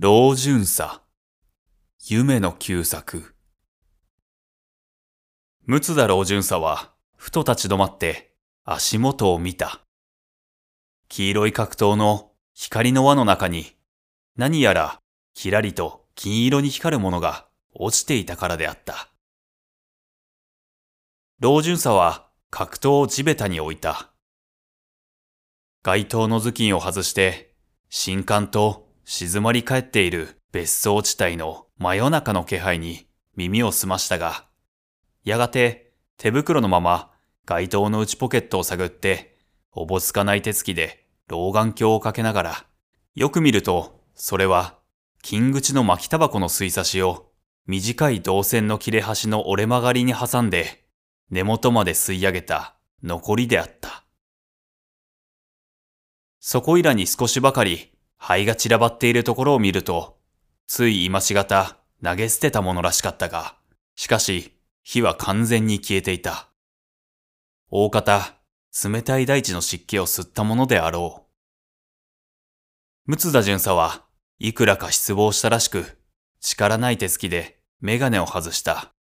老巡査。夢の旧作。六田老巡査は、ふと立ち止まって足元を見た。黄色い格闘の光の輪の中に、何やらきらりと金色に光るものが落ちていたからであった。老巡査は格闘を地べたに置いた。街灯の頭巾を外して、新刊と静まり返っている別荘地帯の真夜中の気配に耳を澄ましたが、やがて手袋のまま街灯の内ポケットを探って、おぼつかない手つきで老眼鏡をかけながら、よく見ると、それは金口の巻きタバコの吸い差しを短い銅線の切れ端の折れ曲がりに挟んで、根元まで吸い上げた残りであった。そこいらに少しばかり灰が散らばっているところを見ると、つい今しがた投げ捨てたものらしかったが、しかし火は完全に消えていた。大方、冷たい大地の湿気を吸ったものであろう。六田巡査はいくらか失望したらしく、力ない手つきでメガネを外した。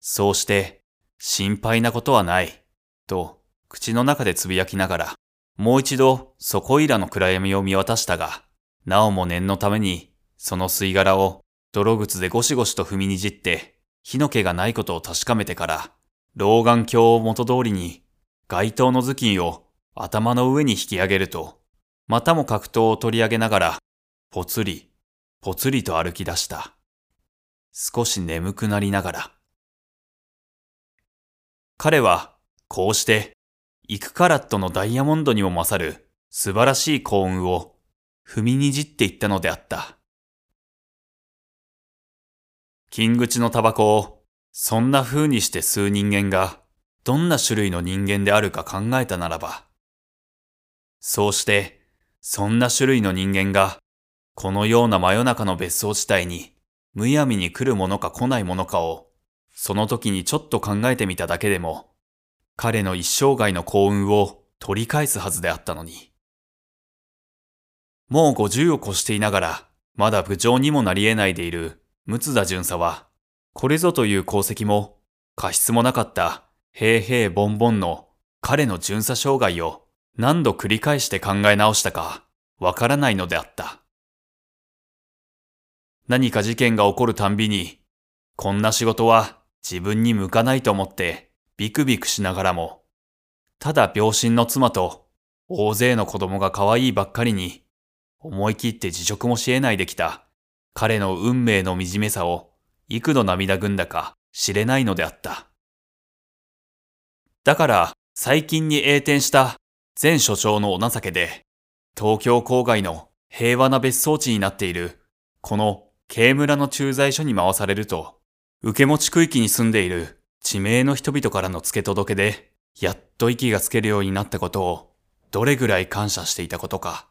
そうして、心配なことはない、と口の中でつぶやきながら、もう一度そこいらの暗闇を見渡したが、なおも念のために、その吸い殻を泥靴でゴシゴシと踏みにじって、火の気がないことを確かめてから、老眼鏡を元通りに、街灯の頭巾を頭の上に引き上げると、またも格闘を取り上げながら、ぽつり、ぽつりと歩き出した。少し眠くなりながら。彼は、こうして、幾カラットのダイヤモンドにも勝る素晴らしい幸運を踏みにじっていったのであった。金口のタバコをそんな風にして吸う人間がどんな種類の人間であるか考えたならば、そうしてそんな種類の人間がこのような真夜中の別荘地帯にむやみに来るものか来ないものかをその時にちょっと考えてみただけでも彼の一生涯の幸運を取り返すはずであったのに。もう50を越していながら、まだ部長にもなり得ないでいる六田巡査は、これぞという功績も、過失もなかった、平平ボンボンの彼の巡査生涯を何度繰り返して考え直したか、わからないのであった。何か事件が起こるたんびに、こんな仕事は自分に向かないと思って、ビクビクしながらも、ただ病身の妻と大勢の子供が可愛いばっかりに、思い切って辞職もし得ないできた彼の運命の惨めさを幾度涙ぐんだか知れないのであった。だから最近に栄転した前所長のお情けで、東京郊外の平和な別荘地になっているこの慶村の駐在所に回されると、受け持ち区域に住んでいる地名の人々からの付け届けで、やっと息がつけるようになったことを、どれぐらい感謝していたことか。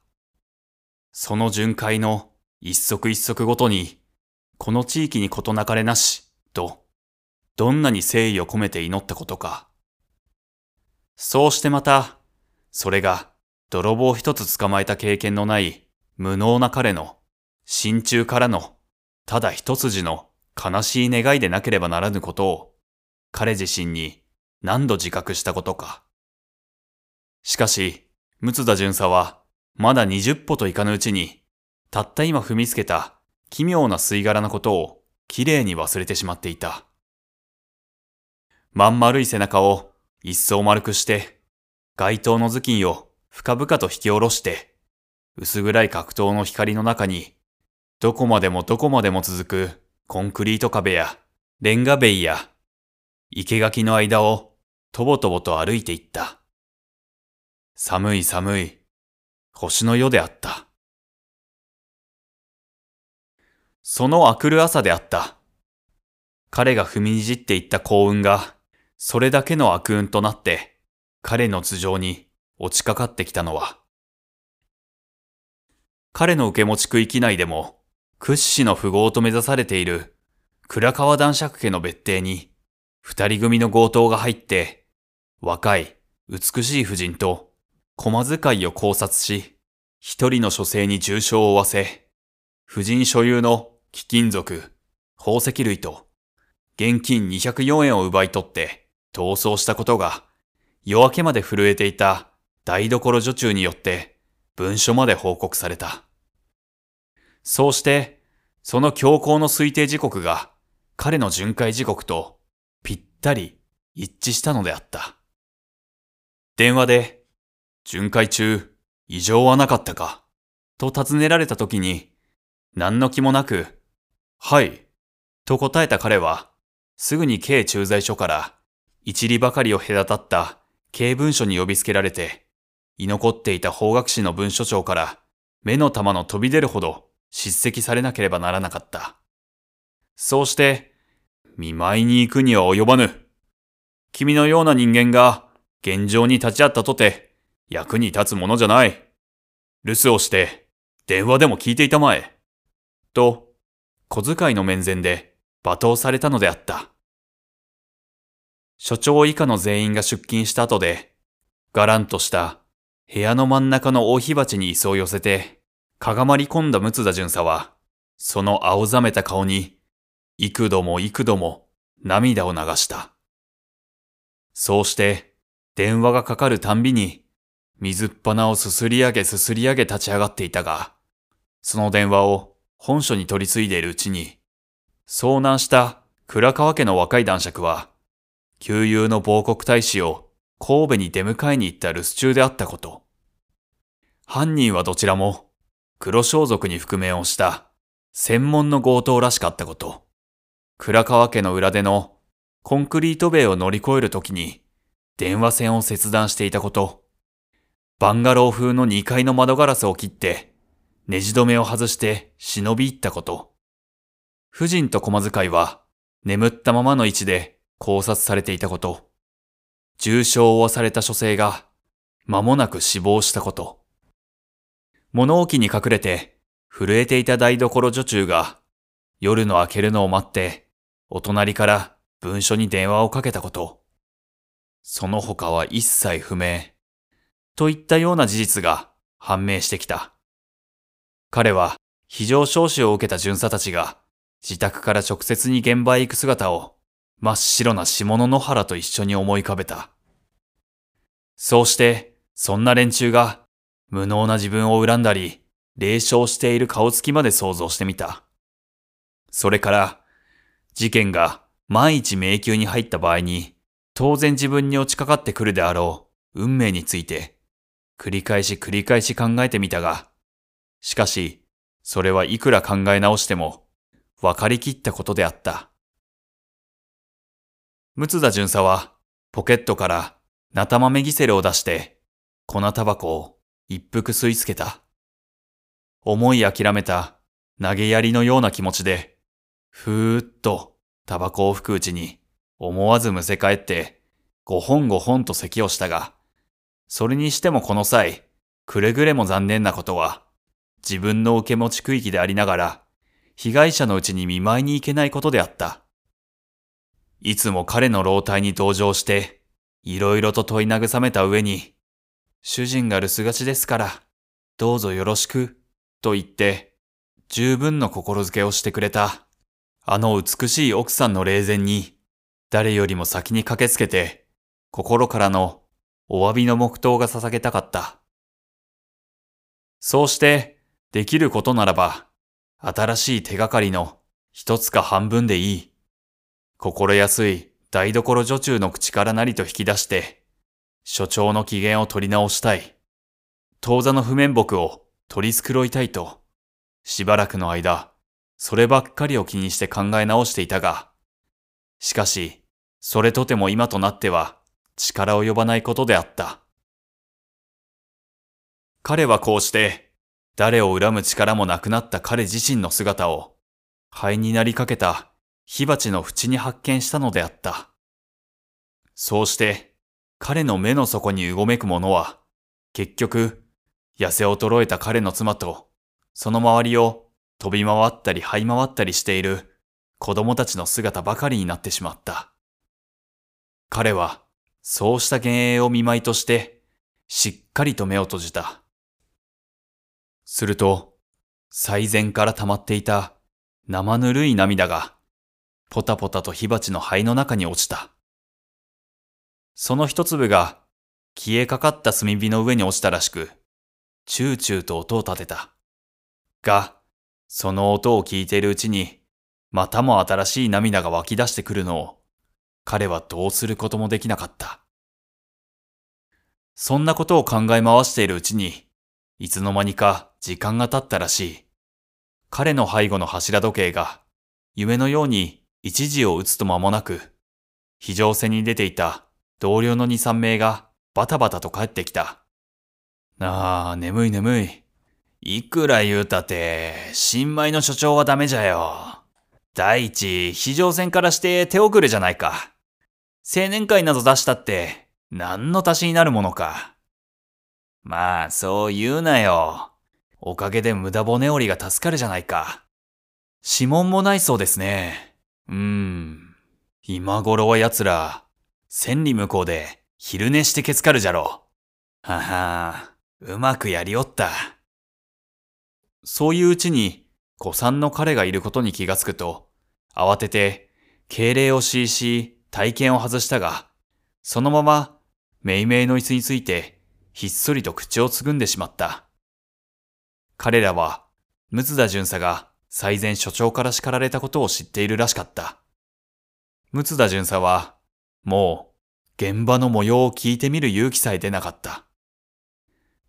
その巡回の一足一足ごとに、この地域に事なかれなし、と、どんなに誠意を込めて祈ったことか。そうしてまた、それが泥棒一つ捕まえた経験のない無能な彼の、心中からの、ただ一筋の悲しい願いでなければならぬことを、彼自身に何度自覚したことか。しかし、六田巡査は、まだ二十歩といかぬうちに、たった今踏みつけた奇妙な吸い殻のことをきれいに忘れてしまっていた。まん丸い背中を一層丸くして、街灯の頭巾を深々と引き下ろして、薄暗い格闘の光の中に、どこまでもどこまでも続くコンクリート壁やレンガ塀や生垣の間をとぼとぼと歩いていった。寒い寒い星の夜であった。その明くる朝であった。彼が踏みにじっていった幸運が、それだけの悪運となって、彼の頭上に落ちかかってきたのは、彼の受け持ち区域内でも、屈指の富豪と目指されている、倉川男爵家の別邸に、二人組の強盗が入って、若い、美しい婦人と、駒遣いを考察し、一人の書生に重傷を負わせ、婦人所有の貴金属、宝石類と、現金204円を奪い取って逃走したことが、夜明けまで震えていた台所女中によって文書まで報告された。そうして、その強行の推定時刻が彼の巡回時刻とったり一致したのであった。電話で、巡回中、異常はなかったかと尋ねられた時に、何の気もなく、はい、と答えた彼は、すぐに軽駐在所から一里ばかりを隔たった軽文書に呼びつけられて、居残っていた法学士の文書長から目の玉の飛び出るほど叱責されなければならなかった。そうして、見舞いに行くには及ばぬ。君のような人間が現状に立ち会ったとて役に立つものじゃない。留守をして電話でも聞いていたまえ。と、小遣いの面前で罵倒されたのであった。所長以下の全員が出勤した後で、がらんとした部屋の真ん中の大火鉢に椅子を寄せて、かがまり込んだ六田巡査は、その青ざめた顔に、幾度も幾度も涙を流した。そうして、電話がかかるたんびに、水っ鼻をすすり上げすすり上げ立ち上がっていたが、その電話を本所に取り継いでいるうちに、遭難した倉川家の若い男爵は、旧友の亡国大使を神戸に出迎えに行った留守中であったこと。犯人はどちらも黒装束に覆面をした専門の強盗らしかったこと。倉川家の裏でのコンクリート塀を乗り越えるときに電話線を切断していたこと。バンガロー風の2階の窓ガラスを切ってネジ止めを外して忍び入ったこと。婦人と駒使いは眠ったままの位置で考察されていたこと。重傷を負わされた女性が間もなく死亡したこと。物置に隠れて震えていた台所女中が夜の明けるのを待ってお隣から文書に電話をかけたこと。その他は一切不明。といったような事実が判明してきた。彼は非常招集を受けた巡査たちが自宅から直接に現場へ行く姿を真っ白な下野野原と一緒に思い浮かべた。そうして、そんな連中が無能な自分を恨んだり、霊笑している顔つきまで想像してみた。それから、事件が万一迷宮に入った場合に、当然自分に落ちかかってくるであろう運命について、繰り返し繰り返し考えてみたが、しかし、それはいくら考え直しても、分かりきったことであった。六田巡査は、ポケットからナタ豆ギセルを出して、粉タバコを一服吸い付けた。思い諦めた投げやりのような気持ちで、ふーっとタバコを吹くうちに、思わずむせ返って、ご本ご本と咳をしたが、それにしてもこの際、くれぐれも残念なことは、自分の受け持ち区域でありながら、被害者のうちに見舞いに行けないことであった。いつも彼の老体に同情して、いろいろと問い慰めた上に、主人が留守がちですから、どうぞよろしく、と言って、十分の心づけをしてくれた。あの美しい奥さんの霊前に、誰よりも先に駆けつけて、心からのお詫びの黙祷が捧げたかった。そうして、できることならば、新しい手がかりの一つか半分でいい。心安い台所女中の口からなりと引き出して、所長の機嫌を取り直したい。当座の譜面木を取り繕いたいと、しばらくの間、そればっかりを気にして考え直していたが、しかし、それとても今となっては力及ばないことであった。彼はこうして、誰を恨む力もなくなった彼自身の姿を、灰になりかけた火鉢の縁に発見したのであった。そうして、彼の目の底にうごめくものは、結局、痩せ衰えた彼の妻と、その周りを飛び回ったり這い回ったりしている子供たちの姿ばかりになってしまった。彼は、そうした幻影を見舞いとして、しっかりと目を閉じた。すると、最前から溜まっていた生ぬるい涙が、ポタポタと火鉢の灰の中に落ちた。その一粒が消えかかった炭火の上に落ちたらしく、チューチューと音を立てた。が、その音を聞いているうちに、またも新しい涙が湧き出してくるのを、彼はどうすることもできなかった。そんなことを考え回しているうちに、いつの間にか時間が経ったらしい。彼の背後の柱時計が、夢のように一時を打つと間もなく、非常線に出ていた同僚の二三名がバタバタと帰ってきた。ああ、眠い眠い。いくら言うたって、新米の所長はダメじゃよ。第一、非常線からして手遅れじゃないか。青年会など出したって、何の足しになるものか。まあ、そう言うなよ。おかげで無駄骨折りが助かるじゃないか。指紋もないそうですね。うーん。今頃は奴ら、千里向こうで昼寝してけつかるじゃろう。ははうまくやりおった。そういううちに、古参の彼がいることに気がつくと、慌てて、敬礼をしし、体験を外したが、そのまま、めいめいの椅子について、ひっそりと口をつぐんでしまった。彼らは、六田巡査が最前所長から叱られたことを知っているらしかった。六田巡査は、もう、現場の模様を聞いてみる勇気さえ出なかった。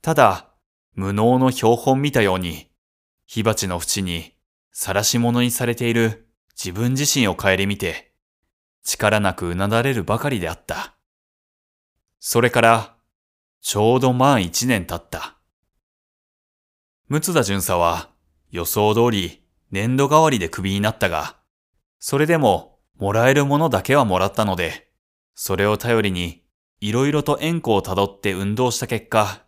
ただ、無能の標本見たように、火鉢の縁に晒し物にされている自分自身を顧みて、力なくうなだれるばかりであった。それから、ちょうど満一年経った。六田巡査は予想通り年度代わりでクビになったが、それでももらえるものだけはもらったので、それを頼りに、いろいろと円弧をたどって運動した結果、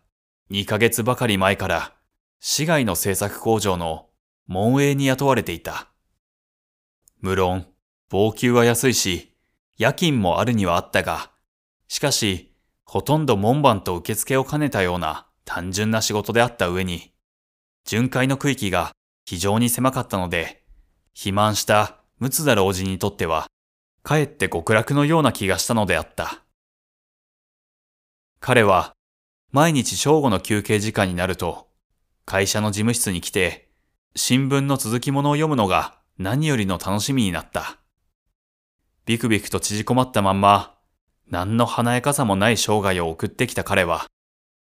2ヶ月ばかり前から、市外の製作工場の門営に雇われていた。無論、俸給は安いし、夜勤もあるにはあったが、しかし、ほとんど門番と受付を兼ねたような単純な仕事であった上に、巡回の区域が非常に狭かったので、肥満した六田老人にとってはかえって極楽のような気がしたのであった。彼は、毎日正午の休憩時間になると、会社の事務室に来て、新聞の続き物を読むのが何よりの楽しみになった。ビクビクと縮こまったまんま、何の華やかさもない生涯を送ってきた彼は、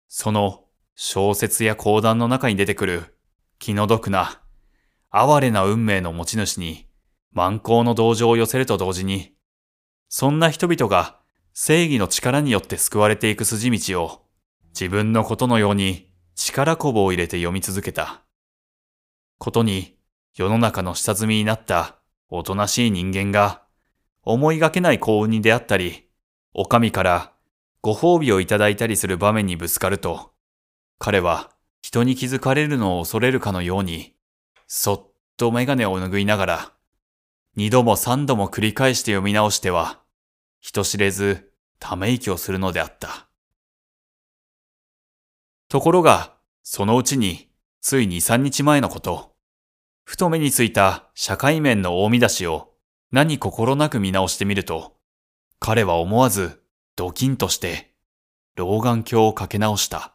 その小説や講談の中に出てくる気の毒な、哀れな運命の持ち主に満行の同情を寄せると同時に、そんな人々が正義の力によって救われていく筋道を自分のことのように力こぶを入れて読み続けた。ことに世の中の下積みになったおとなしい人間が思いがけない幸運に出会ったり、お上からご褒美をいただいたりする場面にぶつかると、彼は人に気づかれるのを恐れるかのように、そっとメガネを拭いながら、二度も三度も繰り返して読み直しては、人知れずため息をするのであった。ところが、そのうちに、つい二三日前のこと、ふと目についた社会面の大見出しを何心なく見直してみると、彼は思わずドキンとして老眼鏡をかけ直した。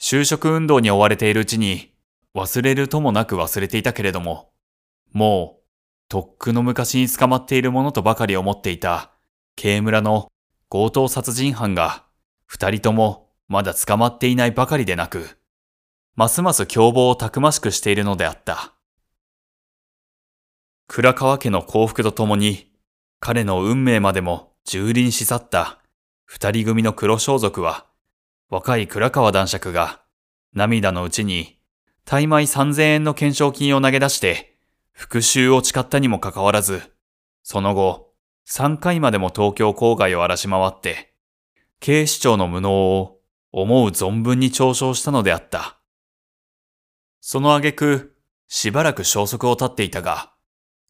就職運動に追われているうちに忘れるともなく忘れていたけれども、もうとっくの昔に捕まっているものとばかり思っていた、刑村の強盗殺人犯が、二人ともまだ捕まっていないばかりでなく、ますます凶暴をたくましくしているのであった。倉川家の幸福とともに、彼の運命までも蹂躙し去った二人組の黒装束は、若い倉川男爵が涙のうちに、大米三千円の懸賞金を投げ出して、復讐を誓ったにもかかわらず、その後、3回までも東京郊外を荒らし回って、警視庁の無能を思う存分に嘲笑したのであった。その挙句、しばらく消息を絶っていたが、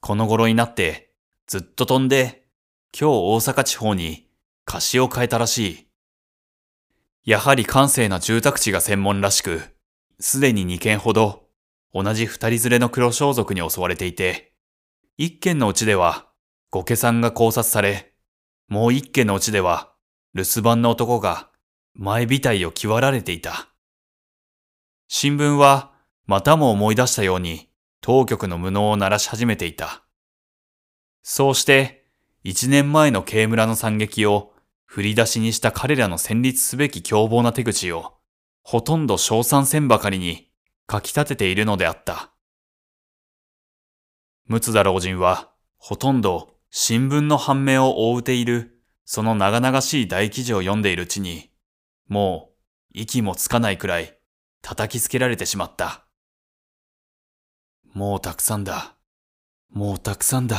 この頃になってずっと飛んで、今日大阪地方に貸しを変えたらしい。やはり閑静な住宅地が専門らしく、すでに2軒ほど同じ二人連れの黒装束に襲われていて、一軒のうちでは、御家さんが考察され、もう一軒のうちでは、留守番の男が前尾体を決られていた。新聞は、またも思い出したように、当局の無能を鳴らし始めていた。そうして、一年前の慶村の惨劇を振り出しにした彼らの戦慄すべき凶暴な手口を、ほとんど称賛せんばかりに書き立てているのであった。陸田老人は、ほとんど新聞の判明を覆うている、その長々しい大記事を読んでいるうちに、もう息もつかないくらい叩きつけられてしまった。もうたくさんだ。もうたくさんだ。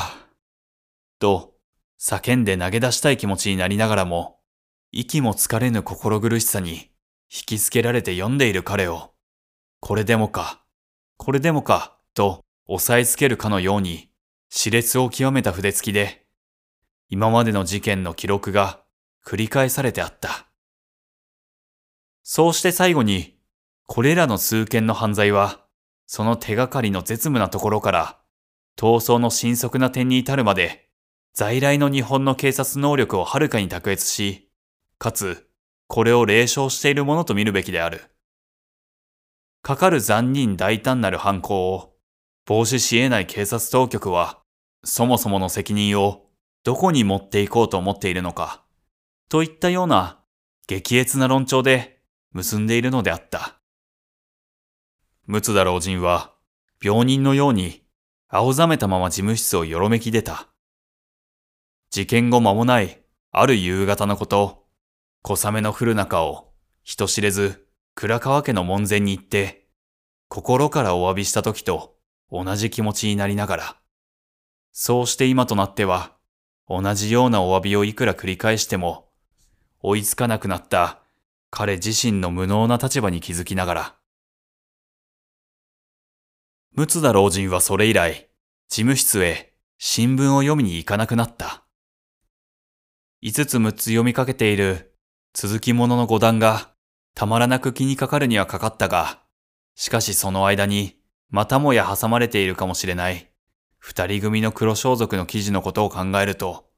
と、叫んで投げ出したい気持ちになりながらも、息もつかれぬ心苦しさに引きつけられて読んでいる彼を、これでもか、これでもか、と押さえつけるかのように、熾烈を極めた筆付きで、今までの事件の記録が繰り返されてあった。そうして最後に、これらの数件の犯罪は、その手がかりの絶務なところから、逃走の迅速な点に至るまで、在来の日本の警察能力をはるかに卓越し、かつ、これを霊障しているものと見るべきである。かかる残忍大胆なる犯行を防止し得ない警察当局は、そもそもの責任をどこに持っていこうと思っているのか、といったような激烈な論調で結んでいるのであった。陸田老人は、病人のように青ざめたまま事務室をよろめき出た。事件後間もない、ある夕方のこと、小雨の降る中を、人知れず、倉川家の門前に行って、心からお詫びした時と同じ気持ちになりながら、そうして今となっては、同じようなお詫びをいくら繰り返しても、追いつかなくなった彼自身の無能な立場に気づきながら、陸田老人はそれ以来、事務室へ新聞を読みに行かなくなった。五つ六つ読みかけている続きものの五段がたまらなく気にかかるにはかかったが、しかしその間にまたもや挟まれているかもしれない二人組の黒装束の記事のことを考えると、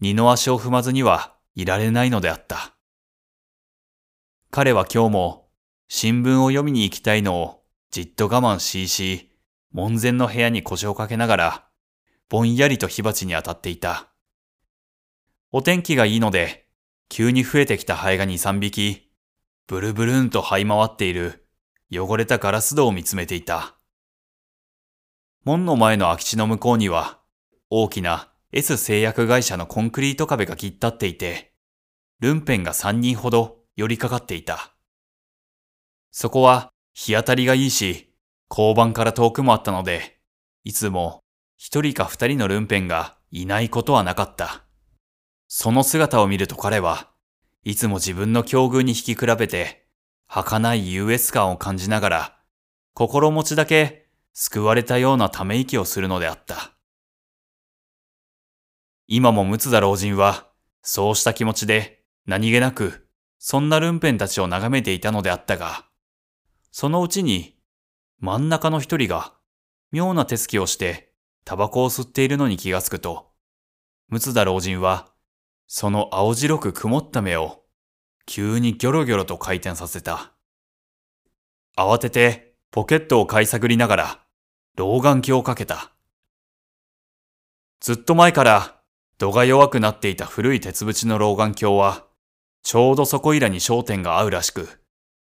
二の足を踏まずにはいられないのであった。彼は今日も新聞を読みに行きたいのをじっと我慢しいし、門前の部屋に腰をかけながら、ぼんやりと火鉢に当たっていた。お天気がいいので、急に増えてきたハエが二三匹、ブルブルンと這い回っている汚れたガラス戸を見つめていた。門の前の空き地の向こうには、大きな S 製薬会社のコンクリート壁が切ったっていて、ルンペンが三人ほど寄りかかっていた。そこは日当たりがいいし、交番から遠くもあったので、いつも一人か二人のルンペンがいないことはなかった。その姿を見ると彼は、いつも自分の境遇に引き比べて、儚い優越感を感じながら、心持ちだけ救われたようなため息をするのであった。今も陸田老人は、そうした気持ちで何気なく、そんなルンペンたちを眺めていたのであったが、そのうちに、真ん中の一人が、妙な手つきをして、タバコを吸っているのに気がつくと、陸田老人は、その青白く曇った目を、急にギョロギョロと回転させた。慌てて、ポケットを買い探りながら、老眼鏡をかけた。ずっと前から、度が弱くなっていた古い鉄縁の老眼鏡は、ちょうどそこいらに焦点が合うらしく、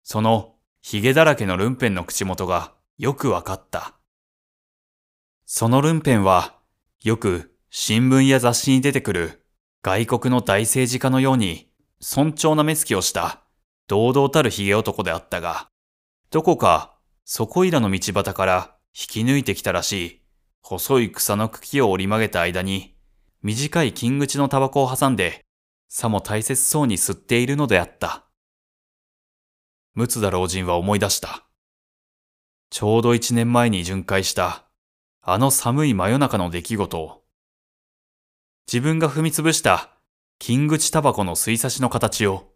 その髭だらけのルンペンの口元がよくわかった。そのルンペンは、よく新聞や雑誌に出てくる外国の大政治家のように尊重な目つきをした堂々たる髭男であったが、どこかそこいらの道端から引き抜いてきたらしい細い草の茎を折り曲げた間に短い金口のタバコを挟んでさも大切そうに吸っているのであった。陸田老人は思い出した。ちょうど一年前に巡回した、あの寒い真夜中の出来事を。自分が踏みつぶした金口タバコの吸い差しの形を。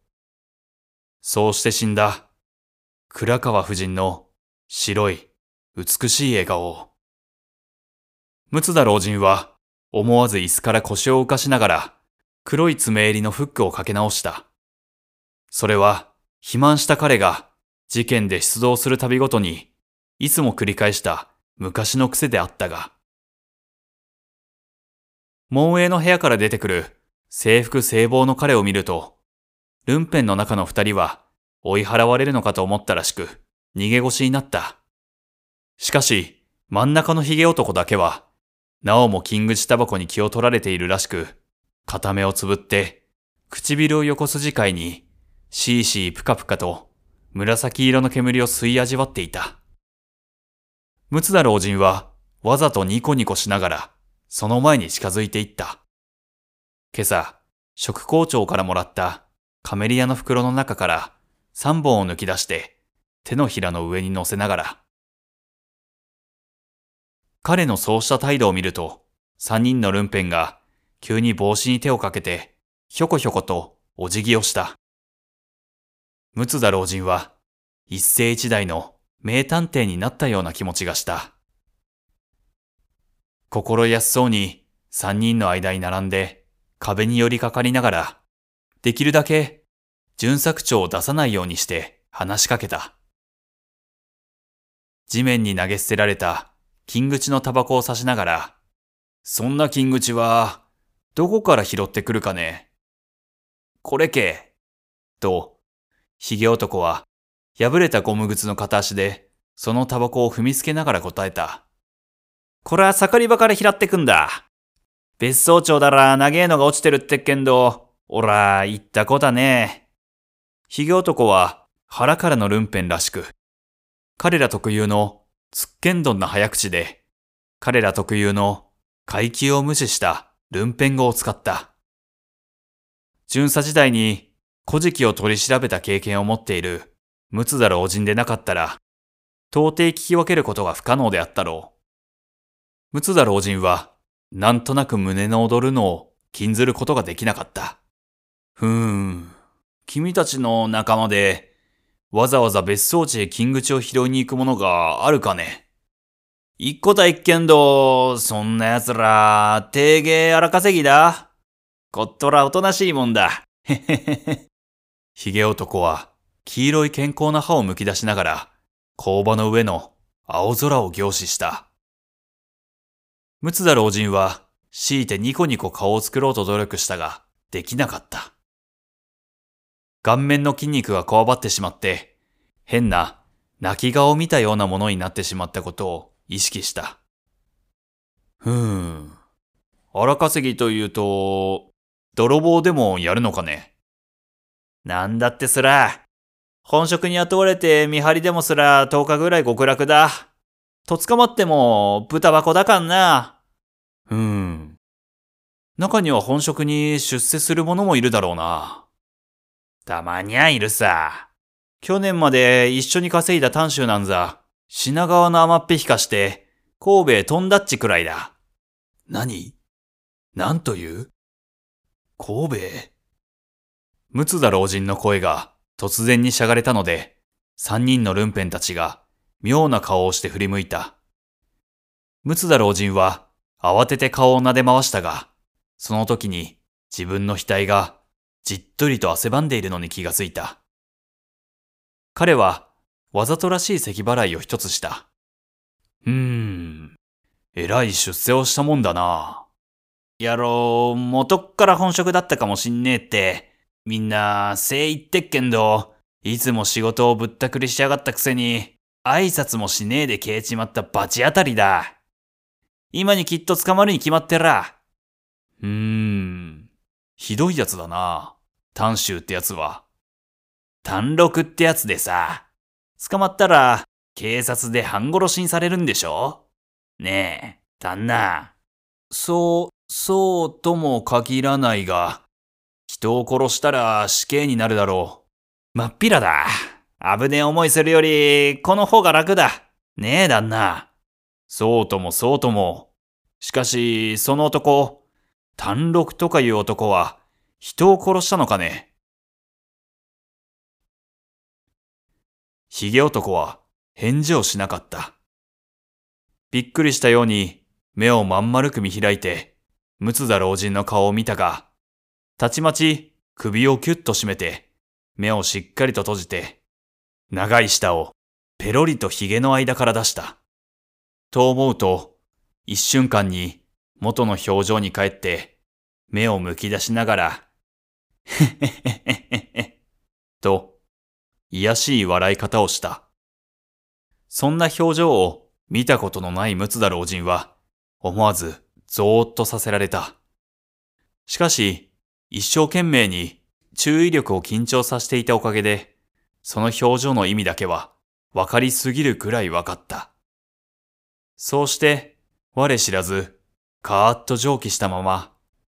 そうして死んだ、倉川夫人の白い美しい笑顔を。六田老人は思わず椅子から腰を浮かしながら黒い爪襟のフックをかけ直した。それは肥満した彼が事件で出動するたびごとにいつも繰り返した昔の癖であったが。門営の部屋から出てくる制服制帽の彼を見ると、ルンペンの中の二人は追い払われるのかと思ったらしく、逃げ腰になった。しかし、真ん中の髭男だけは、なおも金口タバコに気を取られているらしく、片目をつぶって、唇を横筋いに、シーシープカプカと紫色の煙を吸い味わっていた。ム田老人は、わざとニコニコしながら、その前に近づいていった。今朝、食校長からもらったカメリアの袋の中から3本を抜き出して手のひらの上に乗せながら。彼のそうした態度を見ると、3人のルンペンが急に帽子に手をかけて、ひょこひょことお辞儀をした。ムツダ老人は一世一代の名探偵になったような気持ちがした。心安そうに3人の間に並んで壁に寄りかかりながら、できるだけ巡作長を出さないようにして話しかけた。地面に投げ捨てられた金口のタバコを刺しながら、そんな金口は、どこから拾ってくるかね。これけ。と、髭男は、破れたゴム靴の片足で、そのタバコを踏みつけながら答えた。これは盛り場から拾ってくんだ。別荘長だら長えのが落ちてるってっけんど、おら、言った子だね。髭男は腹からのルンペンらしく、彼ら特有のつっけんどんな早口で、彼ら特有の階級を無視したルンペン語を使った。巡査時代に古事記を取り調べた経験を持っているムツダ老人でなかったら、到底聞き分けることが不可能であったろう。ムツダ老人は、なんとなく胸の踊るのを禁ずることができなかった。ふーん。君たちの仲間で、わざわざ別荘地へ金口を拾いに行くものがあるかね？一個た一見ど、そんな奴ら、定芸荒稼ぎだ。こっとらおとなしいもんだ。へへへへ。髭男は、黄色い健康な歯をむき出しながら、工場の上の青空を凝視した。ムツダ老人は、強いてニコニコ顔を作ろうと努力したが、できなかった。顔面の筋肉がこわばってしまって、変な泣き顔を見たようなものになってしまったことを意識した。ふーん。荒稼ぎというと、泥棒でもやるのかね？なんだってすら、本職に雇われて見張りでもすら10日ぐらい極楽だ。と捕まっても豚箱だかんな。うーん。中には本職に出世する者もいるだろうな。たまにゃいるさ。去年まで一緒に稼いだ短州なんざ、品川の甘っぺ引かして、神戸へ飛んだっちくらいだ。何？何という？神戸？へムツダ老人の声が突然にしゃがれたので、三人のルンペンたちが妙な顔をして振り向いた。ムツダ老人は慌てて顔を撫で回したが、その時に自分の額がじっとりと汗ばんでいるのに気がついた。彼は、わざとらしい咳払いを一つした。うーん、えらい出世をしたもんだな。やろう、元っから本職だったかもしんねえって、みんな、せい言ってっけんど、いつも仕事をぶったくりしやがったくせに、挨拶もしねえで消えちまった罰当たりだ。今にきっと捕まるに決まってら。うーん。ひどいやつだな。短州ってやつは。単六ってやつでさ、捕まったら警察で半殺しにされるんでしょ？ねえ、旦那。そう、そうとも限らないが、人を殺したら死刑になるだろう。まっぴらだ。危ねえ思いするより、この方が楽だ。ねえ、旦那。そうともそうとも。しかし、その男、単六とかいう男は人を殺したのかね？髭男は返事をしなかった。びっくりしたように目をまん丸く見開いて、六田老人の顔を見たが、たちまち首をキュッと締めて、目をしっかりと閉じて、長い舌をペロリと髭の間から出した。と思うと、一瞬間に元の表情に帰って、目をむき出しながら、へへへへへと、癒しい笑い方をした。そんな表情を見たことのない六田老人は、思わずゾーッとさせられた。しかし、一生懸命に注意力を緊張させていたおかげで、その表情の意味だけは分かりすぎるくらい分かった。そうして、我知らず、カーッと蒸気したまま、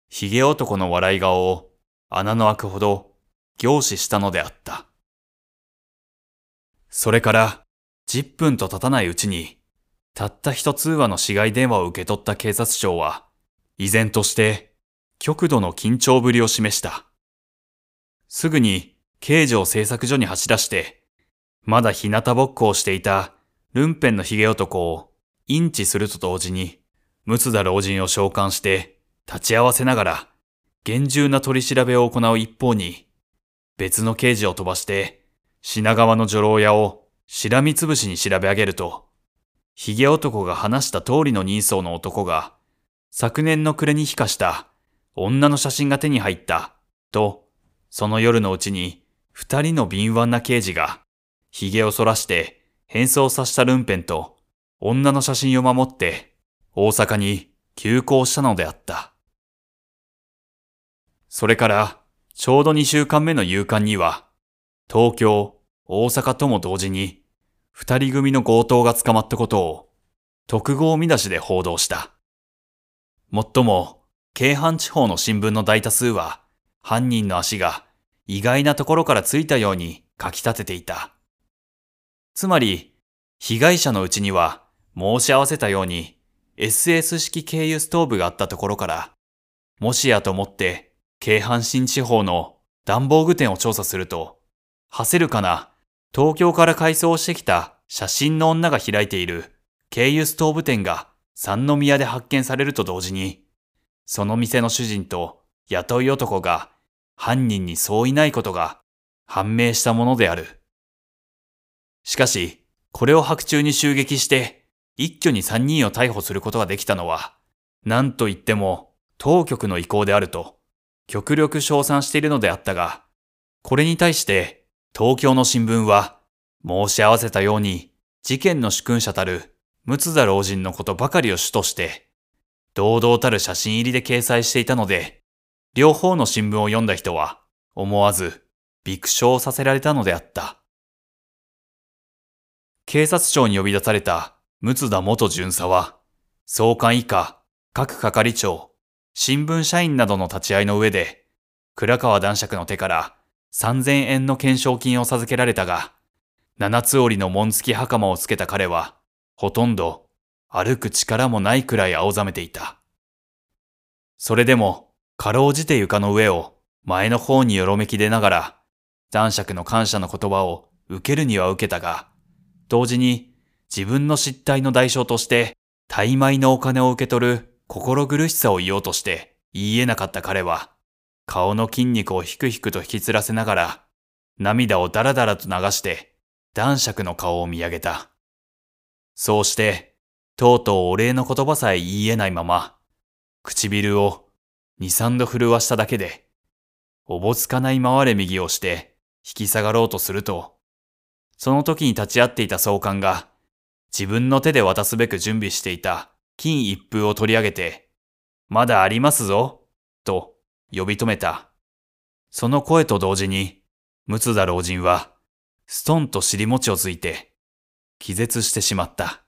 髭男の笑い顔を穴の開くほど凝視したのであった。それから10分と経たないうちに、たった一通話の市外電話を受け取った警察庁は、依然として極度の緊張ぶりを示した。すぐに刑事を製作所に走らして、まだ日向ぼっこをしていたルンペンの髭男をインチすると同時に、六田老人を召喚して立ち会わせながら厳重な取り調べを行う一方に、別の刑事を飛ばして品川の女郎屋をしらみつぶしに調べ上げると、髭男が話した通りの人相の男が、昨年の暮れに飛化した女の写真が手に入った、と、その夜のうちに二人の敏腕な刑事が、髭を剃らして変装させたルンペンと女の写真を守って大阪に急行したのであった。それからちょうど二週間目の夕刊には、東京、大阪とも同時に二人組の強盗が捕まったことを特号見出しで報道した。もっとも、京阪地方の新聞の大多数は、犯人の足が意外なところからついたように書き立てていた。つまり、被害者のうちには申し合わせたように SS 式経由ストーブがあったところから、もしやと思って京阪新地方の暖房具店を調査すると、はせるかな？東京から改装してきた写真の女が開いている経由ストーブ店が三宮で発見されると同時に、その店の主人と雇い男が犯人にそういないことが判明したものである。しかし、これを白昼に襲撃して一挙に三人を逮捕することができたのは、何と言っても当局の意向であると極力称賛しているのであったが、これに対して東京の新聞は、申し合わせたように、事件の主君者たる、六田老人のことばかりを主として、堂々たる写真入りで掲載していたので、両方の新聞を読んだ人は、思わず、爆笑させられたのであった。警察庁に呼び出された六田元巡査は、総監以下、各係長、新聞社員などの立ち会いの上で、倉川男爵の手から3000円の懸賞金を授けられたが、七つ折りの紋付き袴をつけた彼は、ほとんど歩く力もないくらい青ざめていた。それでも、かろうじて床の上を前の方によろめき出ながら、男爵の感謝の言葉を受けるには受けたが、同時に自分の失態の代償として、大枚のお金を受け取る心苦しさを言おうとして言い得なかった彼は、顔の筋肉をひくひくと引きつらせながら、涙をダラダラと流して、男爵の顔を見上げた。そうして、とうとうお礼の言葉さえ言い得ないまま、唇を二三度震わしただけで、おぼつかない回れ右をして引き下がろうとすると、その時に立ち会っていた総監が、自分の手で渡すべく準備していた金一封を取り上げて、まだありますぞ、と呼び止めた。その声と同時に、六田老人は、ストンと尻餅をついて、気絶してしまった。